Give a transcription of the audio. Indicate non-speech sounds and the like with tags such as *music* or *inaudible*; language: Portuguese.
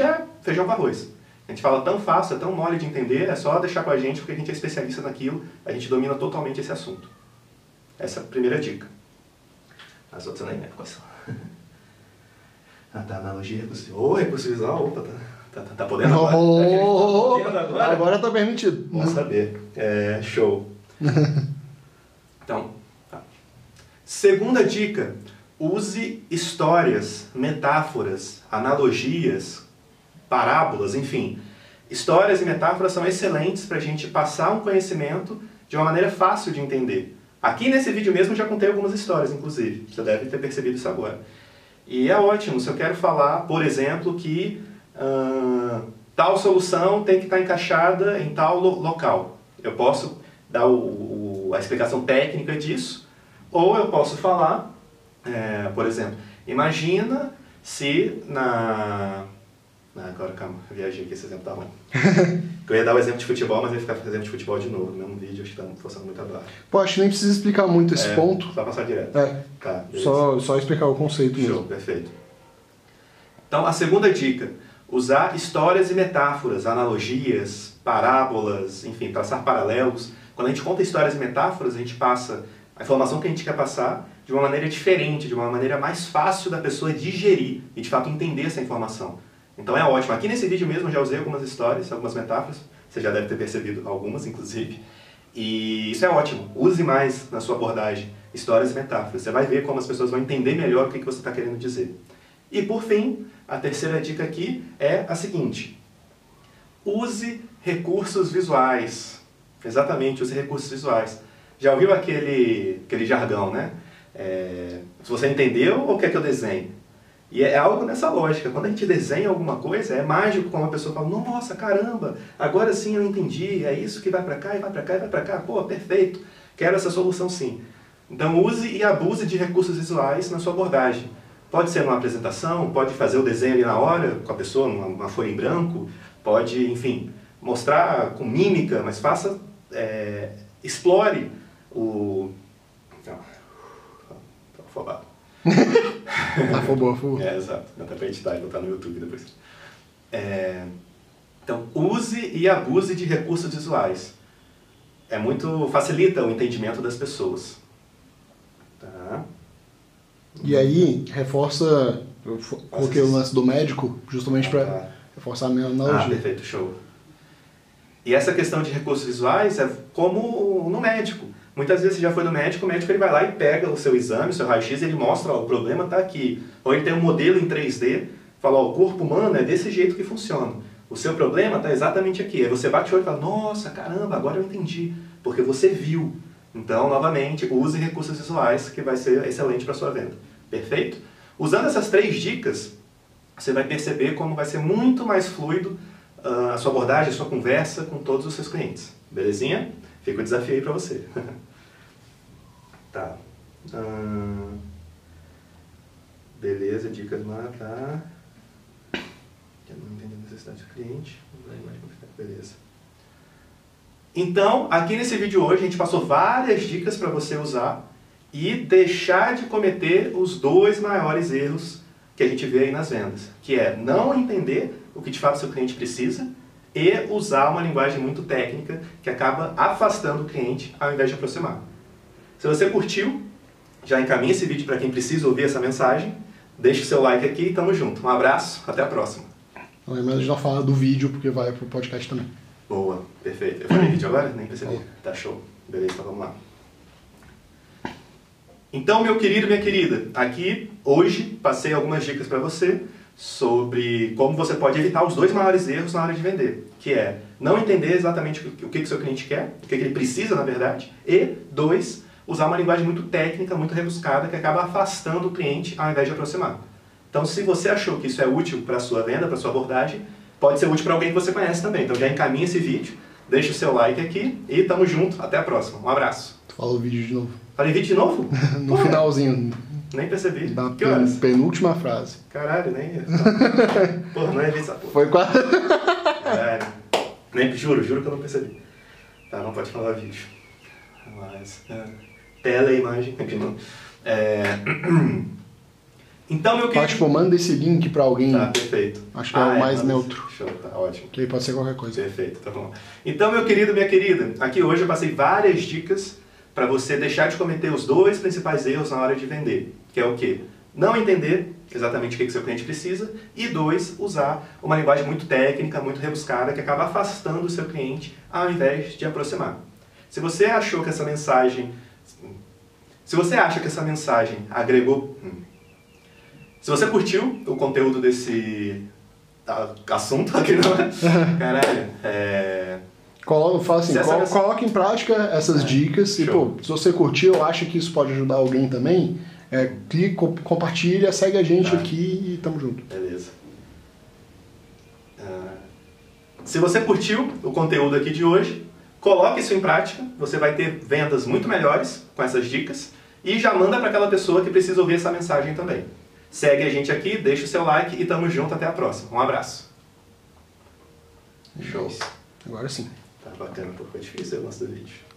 é feijão com arroz. A gente fala tão fácil, é tão mole de entender, é só deixar com a gente porque a gente é especialista naquilo, a gente domina totalmente esse assunto. Essa é a primeira dica. As outras eu nem lembro quais são. *laughs* Ah, tá, analogia recursiva. Ô, recurso visual, opa, tá, tá, tá, tá podendo agora? Oh, Tá podendo agora? agora tá permitido. Bom saber. É, show. *laughs* Então, tá. Segunda dica: use histórias, metáforas, analogias, parábolas, enfim. Histórias e metáforas são excelentes para a gente passar um conhecimento de uma maneira fácil de entender. Aqui nesse vídeo mesmo já contei algumas histórias, inclusive. Você deve ter percebido isso agora. E é ótimo se eu quero falar, por exemplo, que ah, tal solução tem que estar encaixada em tal lo- local. Eu posso dar o- o- a explicação técnica disso, ou eu posso falar, é, por exemplo, imagina se na... Ah, agora, calma, viajei aqui, esse exemplo tá ruim. *laughs* eu ia dar o exemplo de futebol, mas ia ficar fazendo exemplo de futebol de novo no mesmo vídeo, acho que tá forçando muito a barra. Pô, acho que nem precisa explicar muito esse É, ponto. Só passar direto. É, Tá, beleza. só, só explicar o conceito Show, mesmo. perfeito. Então, a segunda dica: usar histórias e metáforas, analogias, parábolas, enfim, traçar paralelos. Quando a gente conta histórias e metáforas, a gente passa a informação que a gente quer passar de uma maneira diferente, de uma maneira mais fácil da pessoa digerir e de fato entender essa informação. Então é ótimo. Aqui nesse vídeo mesmo eu já usei algumas histórias, algumas metáforas. Você já deve ter percebido algumas, inclusive. E isso é ótimo. Use mais na sua abordagem histórias e metáforas. Você vai ver como as pessoas vão entender melhor o que você está querendo dizer. E por fim, a terceira dica aqui é a seguinte: use recursos visuais. Exatamente, use recursos visuais. Já ouviu aquele, aquele jargão, né? É, se você entendeu ou quer que eu desenhe? E é algo nessa lógica. Quando a gente desenha alguma coisa, é mágico quando a pessoa fala: Nossa, caramba, agora sim eu entendi. É isso que vai para cá e vai para cá e vai para cá. Pô, perfeito. Quero essa solução sim. Então use e abuse de recursos visuais na sua abordagem. Pode ser numa apresentação, pode fazer o desenho ali na hora com a pessoa, numa, numa folha em branco, pode, enfim, mostrar com mímica, mas faça, é, explore o. Tô afobado. *laughs* *laughs* Afobou, afobou. É, exato. Até pra editar e botar no YouTube depois. É, então, use e abuse de recursos visuais. É muito... facilita o entendimento das pessoas. Tá? E aí, reforça. Eu coloquei o lance do médico justamente pra Ah, reforçar a minha Ah, analogia. perfeito, show. E essa questão de recursos visuais é como no médico. Muitas vezes você já foi no médico, o médico ele vai lá e pega o seu exame, o seu raio-x, ele mostra, ó, o problema está aqui. Ou ele tem um modelo em 3D, fala, ó, o corpo humano é desse jeito que funciona. O seu problema está exatamente aqui. Aí você bate o olho e fala, nossa, caramba, agora eu entendi. Porque você viu. Então, novamente, use recursos visuais, que vai ser excelente para sua venda. Perfeito? Usando essas três dicas, você vai perceber como vai ser muito mais fluido ah, a sua abordagem, a sua conversa com todos os seus clientes. Belezinha? Fica o desafio aí para você. *laughs* tá. Beleza, dicas lá, tá. Não entendi a necessidade do cliente. Beleza. Então, aqui nesse vídeo hoje, a gente passou várias dicas para você usar e deixar de cometer os dois maiores erros que a gente vê aí nas vendas, que é não entender o que de fato seu cliente precisa e usar uma linguagem muito técnica que acaba afastando o cliente ao invés de aproximar. Se você curtiu, já encaminha esse vídeo para quem precisa ouvir essa mensagem, deixa o seu like aqui e tamo junto. Um abraço, até a próxima. Não é melhor a gente não falar do vídeo, porque vai pro podcast também. Boa, perfeito. Eu falei vídeo agora? Nem percebi. Tá show. Beleza, então vamos lá. Então, meu querido, minha querida, aqui hoje passei algumas dicas para você sobre como você pode evitar os dois maiores erros na hora de vender, que é não entender exatamente o que o seu cliente quer, o que ele precisa na verdade, e dois, usar uma linguagem muito técnica, muito rebuscada, que acaba afastando o cliente ao invés de aproximar. Então, se você achou que isso é útil para a sua venda, para a sua abordagem, pode ser útil para alguém que você conhece também. Então, já encaminha esse vídeo, deixa o seu like aqui e tamo junto. Até a próxima. Um abraço. Fala o vídeo de novo. Falei vídeo de novo? *laughs* No Pô, finalzinho, Nem percebi. da que horas? pen- penúltima frase. Caralho, nem... *laughs* Porra, não é essa porra. Foi quase. Caralho. Nem, juro, juro que eu não percebi. Tá, não pode falar vídeo. Mas... É, tela e imagem, aqui não. É... *clears throat* Então, meu querido... tipo, manda esse link pra alguém. Tá, perfeito. Acho que é o mais neutro. Show, tá ótimo. Que pode ser qualquer coisa. Perfeito, tá bom. Então, meu querido, minha querida, aqui hoje eu passei várias dicas para você deixar de cometer os dois principais erros na hora de vender, que é o quê? Não entender exatamente o que, que seu cliente precisa e dois, usar uma linguagem muito técnica, muito rebuscada, que acaba afastando o seu cliente ao invés de aproximar. Se você achou que essa mensagem... Se você acha que essa mensagem agregou... hum, Se você curtiu o conteúdo desse assunto aqui, não é? *laughs* Caralho, é... Coloca, fala assim, essa coloca em prática essas É, dicas e, show. pô, se você curtiu, eu acho que isso pode ajudar alguém também, é, clica, co- compartilha, segue a gente Tá. aqui e tamo junto. Beleza. Ah, Se você curtiu o conteúdo aqui de hoje, coloque isso em prática. Você vai ter vendas muito melhores com essas dicas e já manda para aquela pessoa que precisa ouvir essa mensagem também. Segue a gente aqui, deixa o seu like e tamo junto até a próxima. Um abraço. Show. Agora sim. Bacana, um pouco difícil o nosso vídeo.